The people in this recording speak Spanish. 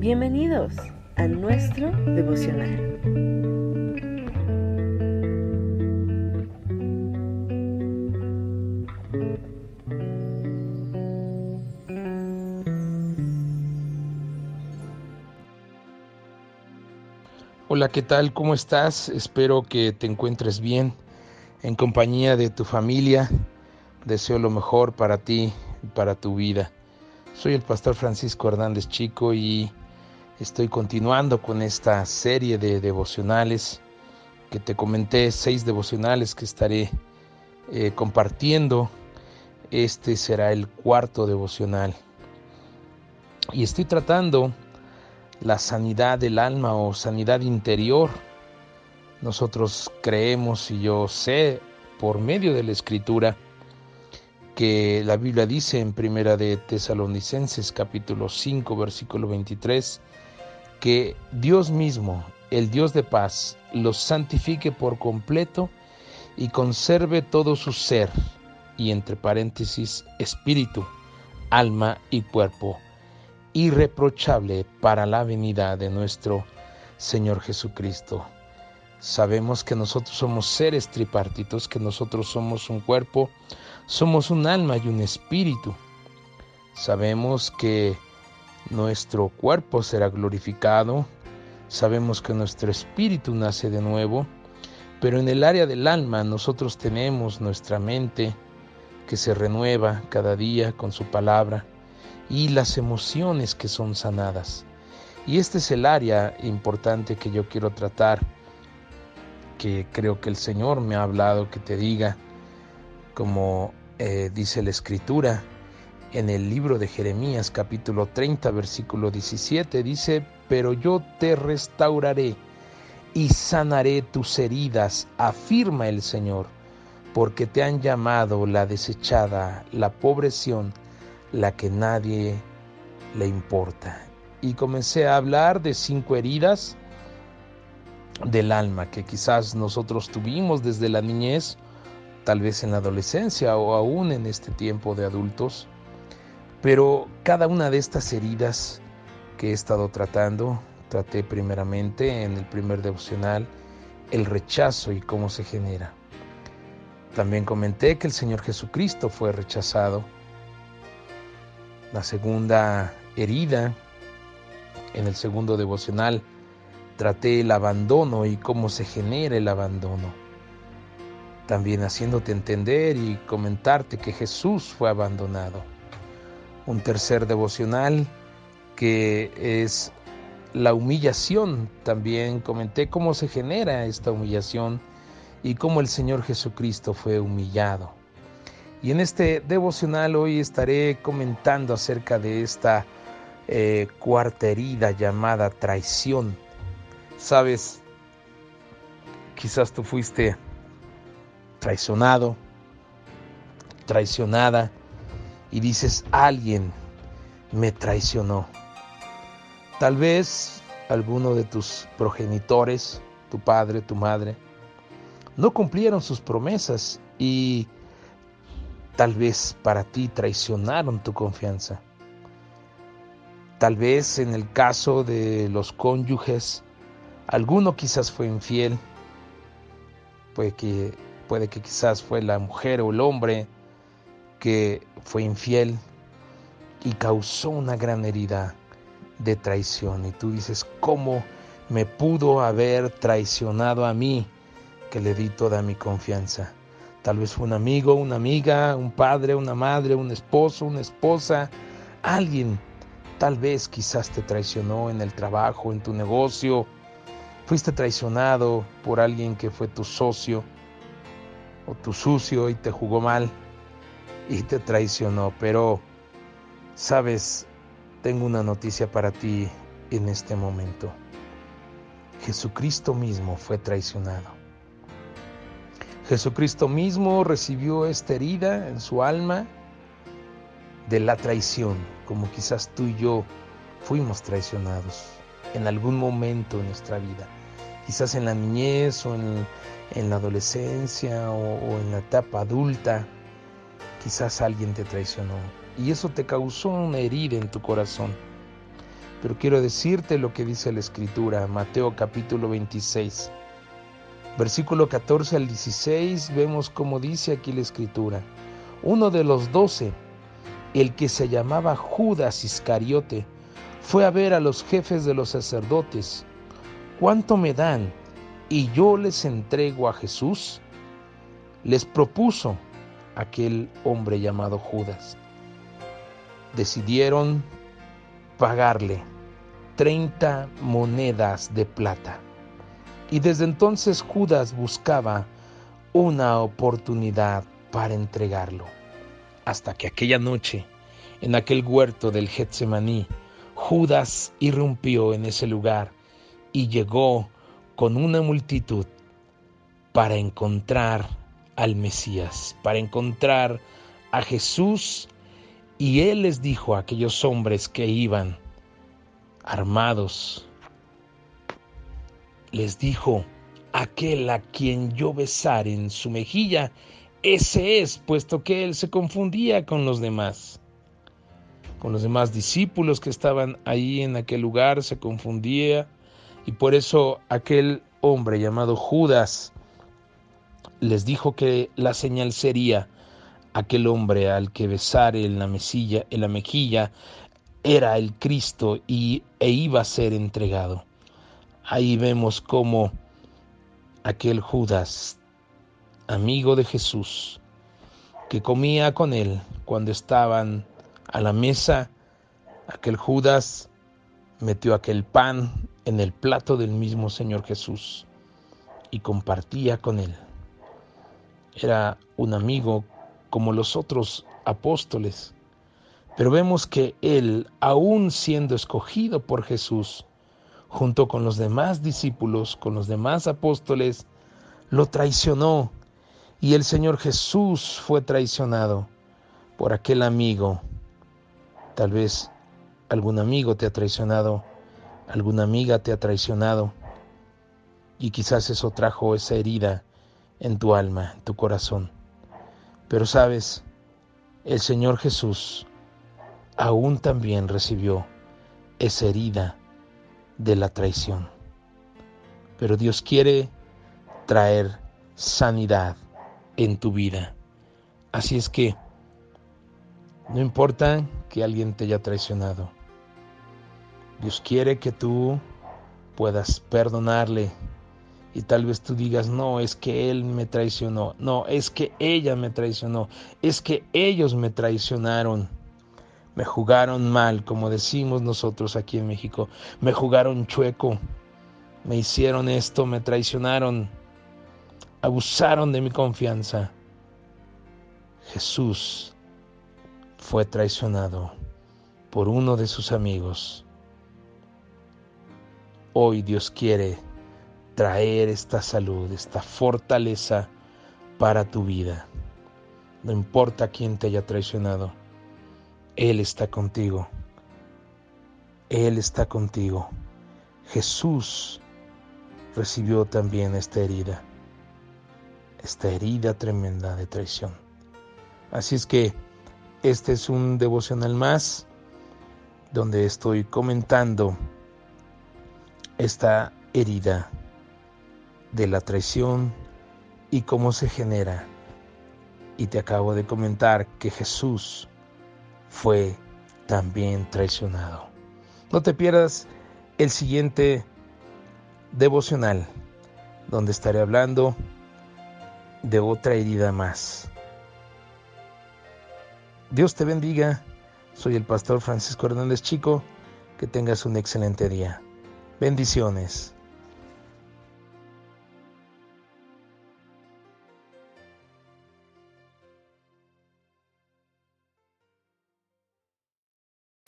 Bienvenidos a nuestro devocional. Hola, ¿qué tal? ¿Cómo estás? Espero que te encuentres bien en compañía de tu familia. Deseo lo mejor para ti y para tu vida. Soy el pastor Francisco Hernández Chico y estoy continuando con esta serie de devocionales que te comenté, seis devocionales que estaré eh, compartiendo. Este será el cuarto devocional. Y estoy tratando la sanidad del alma o sanidad interior. Nosotros creemos y yo sé por medio de la escritura que la Biblia dice en Primera de Tesalonicenses capítulo 5 versículo 23 que Dios mismo, el Dios de paz, los santifique por completo y conserve todo su ser y entre paréntesis espíritu, alma y cuerpo irreprochable para la venida de nuestro Señor Jesucristo. Sabemos que nosotros somos seres tripartitos, que nosotros somos un cuerpo, somos un alma y un espíritu. Sabemos que nuestro cuerpo será glorificado, sabemos que nuestro espíritu nace de nuevo, pero en el área del alma nosotros tenemos nuestra mente que se renueva cada día con su palabra y las emociones que son sanadas. Y este es el área importante que yo quiero tratar, que creo que el Señor me ha hablado que te diga, como eh, dice la Escritura en el libro de Jeremías capítulo 30 versículo 17, dice, pero yo te restauraré y sanaré tus heridas, afirma el Señor, porque te han llamado la desechada, la pobreción, la que nadie le importa. Y comencé a hablar de cinco heridas del alma que quizás nosotros tuvimos desde la niñez, tal vez en la adolescencia o aún en este tiempo de adultos. Pero cada una de estas heridas que he estado tratando, traté primeramente en el primer devocional el rechazo y cómo se genera. También comenté que el Señor Jesucristo fue rechazado la segunda herida, en el segundo devocional, traté el abandono y cómo se genera el abandono. También haciéndote entender y comentarte que Jesús fue abandonado. Un tercer devocional que es la humillación. También comenté cómo se genera esta humillación y cómo el Señor Jesucristo fue humillado. Y en este devocional hoy estaré comentando acerca de esta eh, cuarta herida llamada traición. Sabes, quizás tú fuiste traicionado, traicionada y dices, alguien me traicionó. Tal vez alguno de tus progenitores, tu padre, tu madre, no cumplieron sus promesas y Tal vez para ti traicionaron tu confianza. Tal vez en el caso de los cónyuges, alguno quizás fue infiel, puede que, puede que quizás fue la mujer o el hombre que fue infiel y causó una gran herida de traición. Y tú dices, ¿cómo me pudo haber traicionado a mí que le di toda mi confianza? Tal vez fue un amigo, una amiga, un padre, una madre, un esposo, una esposa, alguien. Tal vez quizás te traicionó en el trabajo, en tu negocio. Fuiste traicionado por alguien que fue tu socio o tu sucio y te jugó mal y te traicionó. Pero, sabes, tengo una noticia para ti en este momento. Jesucristo mismo fue traicionado. Jesucristo mismo recibió esta herida en su alma de la traición, como quizás tú y yo fuimos traicionados en algún momento de nuestra vida, quizás en la niñez o en, la adolescencia o en la etapa adulta, quizás alguien te traicionó y eso te causó una herida en tu corazón. pero quiero decirte lo que dice la Escritura, Mateo capítulo 26. Versículo 14 al 16, vemos cómo dice aquí la Escritura. Uno de los doce, el que se llamaba Judas Iscariote, fue a ver a los jefes de los sacerdotes. ¿Cuánto me dan? Y yo les entrego a Jesús. Les propuso aquel hombre llamado Judas. Decidieron pagarle 30 monedas de plata. Y desde entonces Judas buscaba una oportunidad para entregarlo. Hasta que aquella noche, en aquel huerto del Getsemaní, Judas irrumpió en ese lugar y llegó con una multitud para encontrar al Mesías, para encontrar a Jesús y él les dijo a aquellos hombres que iban armados, les dijo, aquel a quien yo besar en su mejilla, ese es, puesto que él se confundía con los demás. Con los demás discípulos que estaban ahí en aquel lugar, se confundía, y por eso aquel hombre llamado Judas les dijo que la señal sería aquel hombre al que besar en la, mesilla, en la mejilla era el Cristo y, e iba a ser entregado. Ahí vemos cómo aquel Judas, amigo de Jesús, que comía con él cuando estaban a la mesa, aquel Judas metió aquel pan en el plato del mismo Señor Jesús y compartía con él. Era un amigo como los otros apóstoles. Pero vemos que él, aún siendo escogido por Jesús, junto con los demás discípulos, con los demás apóstoles, lo traicionó. Y el Señor Jesús fue traicionado por aquel amigo. Tal vez algún amigo te ha traicionado, alguna amiga te ha traicionado. Y quizás eso trajo esa herida en tu alma, en tu corazón. Pero sabes, el Señor Jesús aún también recibió esa herida de la traición. Pero Dios quiere traer sanidad en tu vida. Así es que no importa que alguien te haya traicionado. Dios quiere que tú puedas perdonarle y tal vez tú digas, no, es que él me traicionó, no, es que ella me traicionó, es que ellos me traicionaron, me jugaron mal, como decimos nosotros aquí en México, me jugaron chueco, me hicieron esto, me traicionaron, abusaron de mi confianza. Jesús fue traicionado por uno de sus amigos. Hoy Dios quiere traer esta salud, esta fortaleza para tu vida. No importa quién te haya traicionado, Él está contigo. Él está contigo. Jesús recibió también esta herida, esta herida tremenda de traición. Así es que este es un devocional más donde estoy comentando esta herida de la traición y cómo se genera. Y te acabo de comentar que Jesús fue también traicionado. No te pierdas el siguiente devocional, donde estaré hablando de otra herida más. Dios te bendiga. Soy el pastor Francisco Hernández Chico. Que tengas un excelente día. Bendiciones.